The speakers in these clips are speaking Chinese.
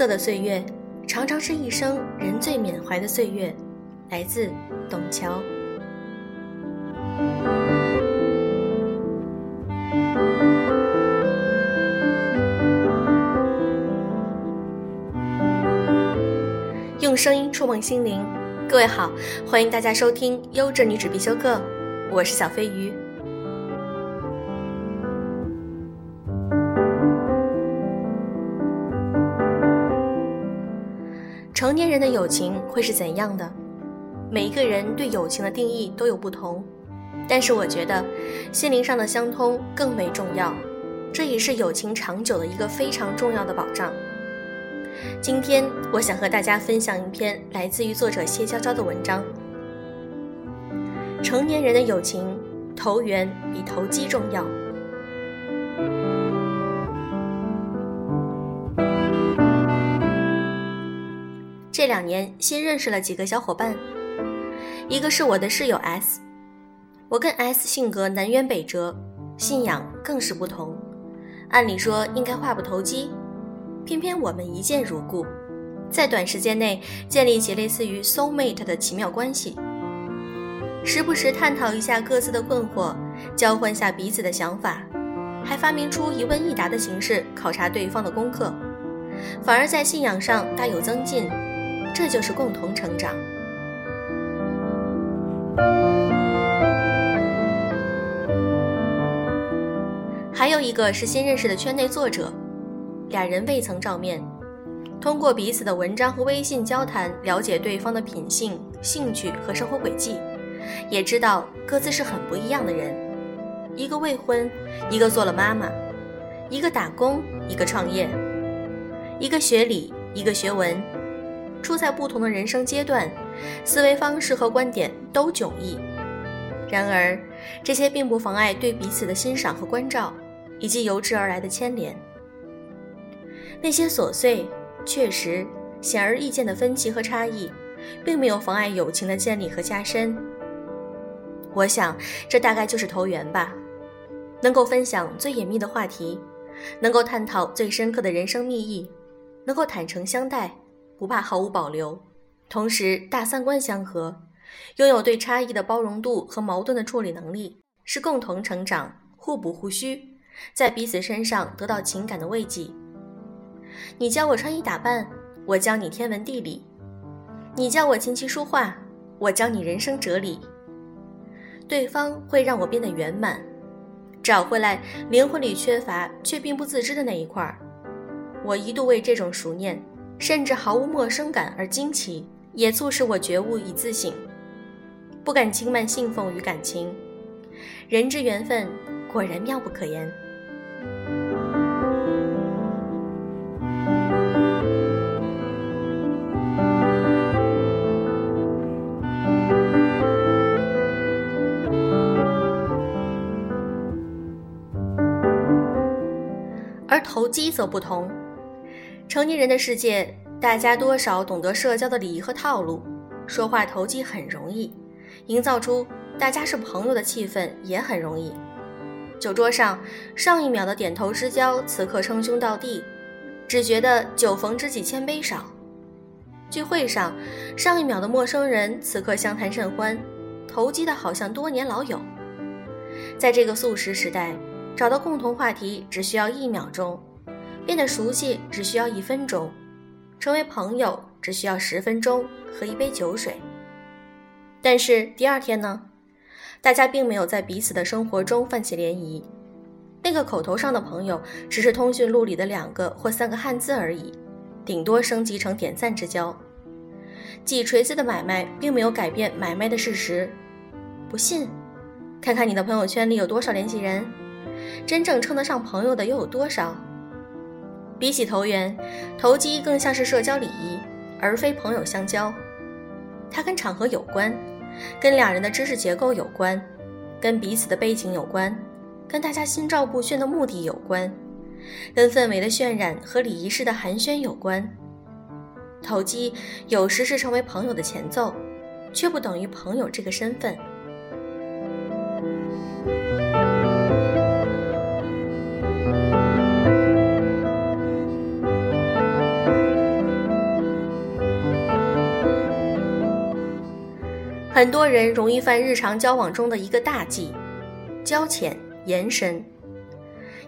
色的岁月，常常是一生人最缅怀的岁月。来自董桥。用声音触碰心灵，各位好，欢迎大家收听优质女子必修课，我是小飞鱼。成年人的友情会是怎样的？每一个人对友情的定义都有不同，但是我觉得心灵上的相通更为重要，这也是友情长久的一个非常重要的保障。今天我想和大家分享一篇来自于作者谢娇娇的文章：成年人的友情，投缘比投机重要。这两年新认识了几个小伙伴。一个是我的室友 S，我跟 S 性格南辕北辙，信仰更是不同。按理说应该话不投机，偏偏我们一见如故，在短时间内建立起类似于 soul mate 的奇妙关系。时不时探讨一下各自的困惑，交换下彼此的想法，还发明出一问一答的形式考察对方的功课，反而在信仰上大有增进。这就是共同成长。还有一个是新认识的圈内作者，俩人未曾照面，通过彼此的文章和微信交谈，了解对方的品性、兴趣和生活轨迹，也知道各自是很不一样的人。一个未婚，一个做了妈妈；一个打工，一个创业；一个学理，一个学文，处在不同的人生阶段，思维方式和观点都迥异。然而，这些并不妨碍对彼此的欣赏和关照。以及由之而来的牵连，那些琐碎、确实、显而易见的分歧和差异，并没有妨碍友情的建立和加深。我想，这大概就是投缘吧，能够分享最隐秘的话题，能够探讨最深刻的人生秘意，能够坦诚相待，不怕毫无保留，同时大三观相合，拥有对差异的包容度和矛盾的处理能力，是共同成长、互补互需。在彼此身上得到情感的慰藉。你教我穿衣打扮，我教你天文地理；你教我琴棋书画，我教你人生哲理。对方会让我变得圆满，找回来灵魂里缺乏却并不自知的那一块儿。我一度为这种熟念，甚至毫无陌生感而惊奇，也促使我觉悟与自省，不敢轻慢信奉与感情。人之缘分，果然妙不可言。而投机则不同，成年人的世界，大家多少懂得社交的礼仪和套路，说话投机很容易，营造出大家是朋友的气氛也很容易。酒桌上，上一秒的点头之交，此刻称兄道弟，只觉得酒逢知己千杯少；聚会上，上一秒的陌生人，此刻相谈甚欢，投机的好像多年老友。在这个速食时代，找到共同话题只需要一秒钟，变得熟悉只需要一分钟，成为朋友只需要十分钟和一杯酒水。但是第二天呢？大家并没有在彼此的生活中泛起涟漪，那个口头上的朋友只是通讯录里的两个或三个汉字而已，顶多升级成点赞之交。几锤子的买卖并没有改变买卖的事实。不信，看看你的朋友圈里有多少联系人，真正称得上朋友的又有多少？比起投缘，投机更像是社交礼仪，而非朋友相交。它跟场合有关。跟两人的知识结构有关，跟彼此的背景有关，跟大家心照不宣的目的有关，跟氛围的渲染和礼仪式的寒暄有关。投机有时是成为朋友的前奏，却不等于朋友这个身份。很多人容易犯日常交往中的一个大忌：交浅言深。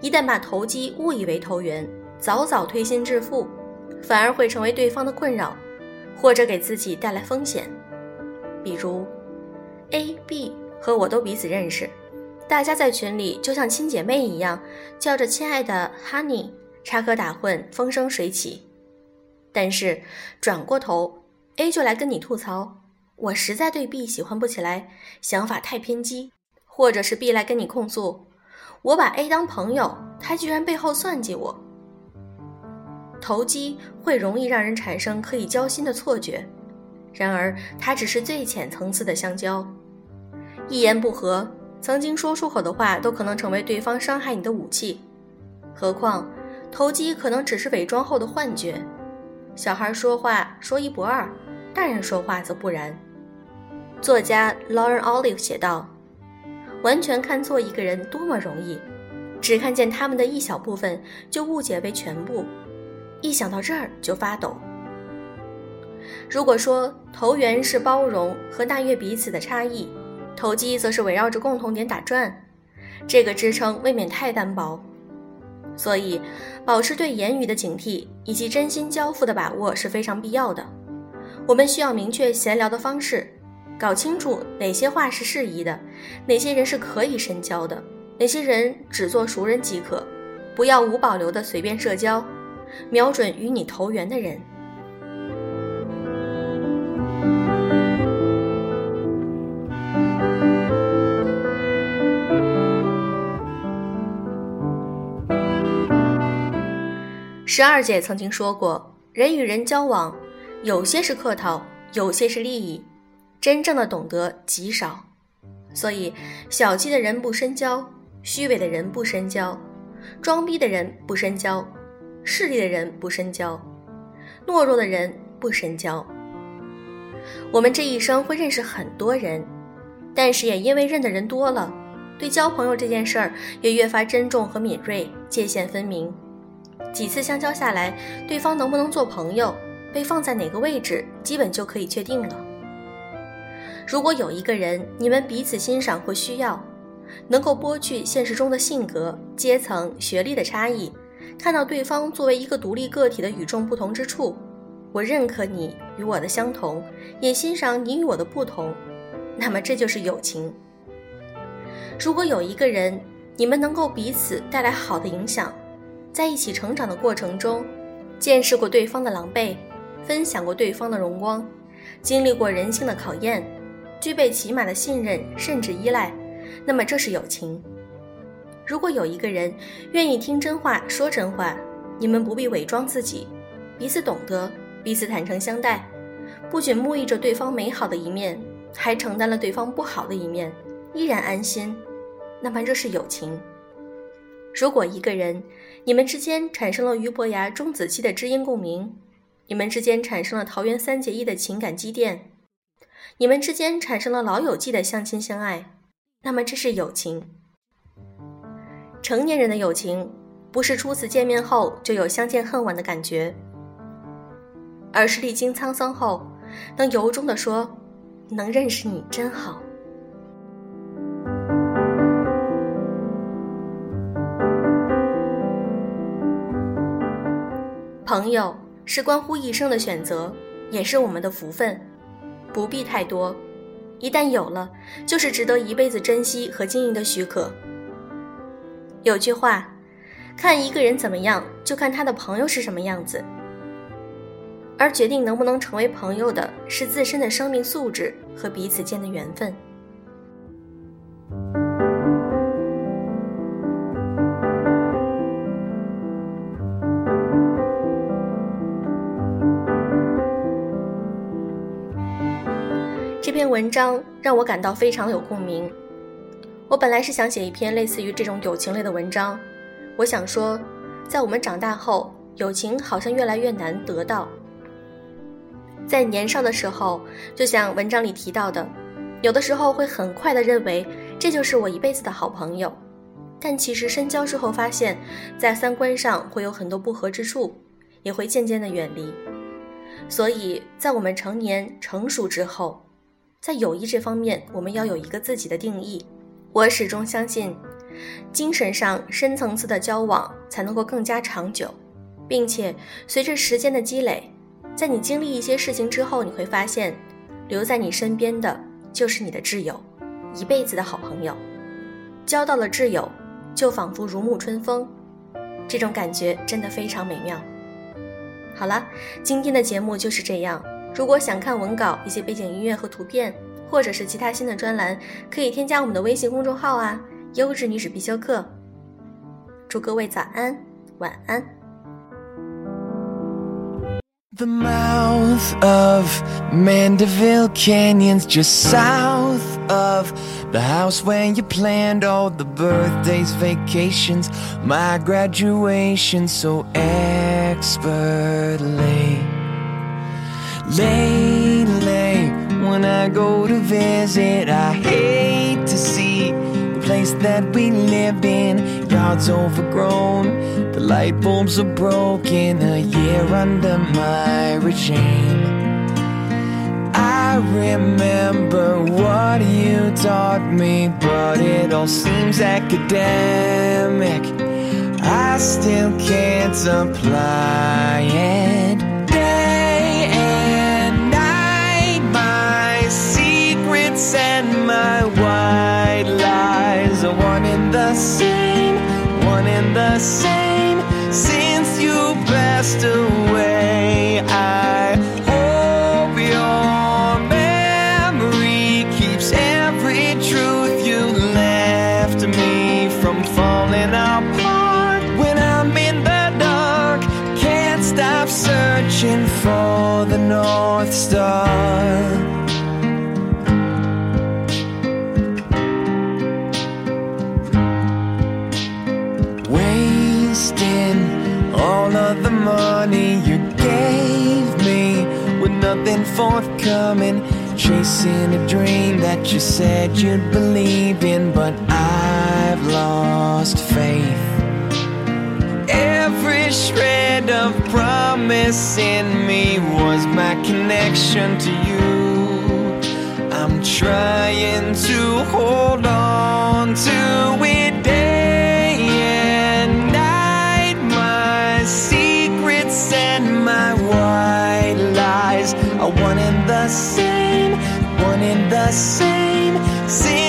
一旦把投机误以为投缘，早早推心置腹，反而会成为对方的困扰，或者给自己带来风险。比如，A、B 和我都彼此认识，大家在群里就像亲姐妹一样，叫着“亲爱的 Honey”，插科打诨，风生水起。但是转过头，A 就来跟你吐槽：“我实在对 B 喜欢不起来，想法太偏激。”或者是 B 来跟你控诉：“我把 A 当朋友，他居然背后算计我。”投机会容易让人产生可以交心的错觉，然而它只是最浅层次的相交。一言不合，曾经说出口的话都可能成为对方伤害你的武器。何况，投机可能只是伪装后的幻觉。小孩说话说一不二，大人说话则不然。作家 Lauren Olive 写道：“完全看错一个人多么容易，只看见他们的一小部分就误解为全部。”一想到这儿就发抖。如果说投缘是包容和大悦彼此的差异，投机则是围绕着共同点打转，这个支撑未免太单薄。所以，保持对言语的警惕以及真心交付的把握是非常必要的。我们需要明确闲聊的方式，搞清楚哪些话是适宜的，哪些人是可以深交的，哪些人只做熟人即可，不要无保留的随便社交。瞄准与你投缘的人。十二姐曾经说过，人与人交往，有些是客套，有些是利益，真正的懂得极少。所以，小气的人不深交，虚伪的人不深交，装逼的人不深交。势利的人不深交，懦弱的人不深交。我们这一生会认识很多人，但是也因为认的人多了，对交朋友这件事儿也越发珍重和敏锐，界限分明。几次相交下来，对方能不能做朋友，被放在哪个位置，基本就可以确定了。如果有一个人，你们彼此欣赏或需要，能够剥去现实中的性格、阶层、学历的差异。看到对方作为一个独立个体的与众不同之处，我认可你与我的相同，也欣赏你与我的不同，那么这就是友情。如果有一个人，你们能够彼此带来好的影响，在一起成长的过程中，见识过对方的狼狈，分享过对方的荣光，经历过人性的考验，具备起码的信任甚至依赖，那么这是友情。如果有一个人愿意听真话说真话，你们不必伪装自己，彼此懂得，彼此坦诚相待，不仅沐浴着对方美好的一面，还承担了对方不好的一面，依然安心，那么这是友情。如果一个人，你们之间产生了俞伯牙钟子期的知音共鸣，你们之间产生了桃园三结义的情感积淀，你们之间产生了老友记的相亲相爱，那么这是友情。成年人的友情，不是初次见面后就有相见恨晚的感觉，而是历经沧桑后，能由衷的说：“能认识你真好。”朋友是关乎一生的选择，也是我们的福分，不必太多，一旦有了，就是值得一辈子珍惜和经营的许可。有句话，看一个人怎么样，就看他的朋友是什么样子。而决定能不能成为朋友的，是自身的生命素质和彼此间的缘分。文章让我感到非常有共鸣。我本来是想写一篇类似于这种友情类的文章，我想说，在我们长大后，友情好像越来越难得到。在年少的时候，就像文章里提到的，有的时候会很快的认为这就是我一辈子的好朋友，但其实深交之后发现，在三观上会有很多不合之处，也会渐渐的远离。所以在我们成年成熟之后，在友谊这方面，我们要有一个自己的定义。我始终相信，精神上深层次的交往才能够更加长久，并且随着时间的积累，在你经历一些事情之后，你会发现，留在你身边的就是你的挚友，一辈子的好朋友。交到了挚友，就仿佛如沐春风，这种感觉真的非常美妙。好了，今天的节目就是这样。如果想看文稿、一些背景音乐和图片，或者是其他新的专栏，可以添加我们的微信公众号啊，优质女子必修课。祝各位早安、晚安。The mouth of Mandeville Canyon's just south of the house where you planned all the birthdays, vacations, my graduation so expertly. Lately, when I go to visit, I hate to see the place that we live in. Yard's overgrown, the light bulbs are broken. A year under my regime. I remember what you taught me, but it all seems academic. I still can't apply it. Same, one and the same. Money you gave me with nothing forthcoming. Chasing a dream that you said you'd believe in, but I've lost faith. Every shred of promise in me was my connection to you. I'm trying to hold on to it the same.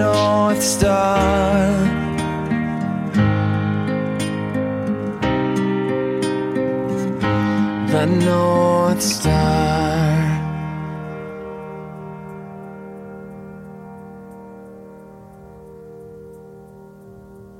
North Star. The North Star.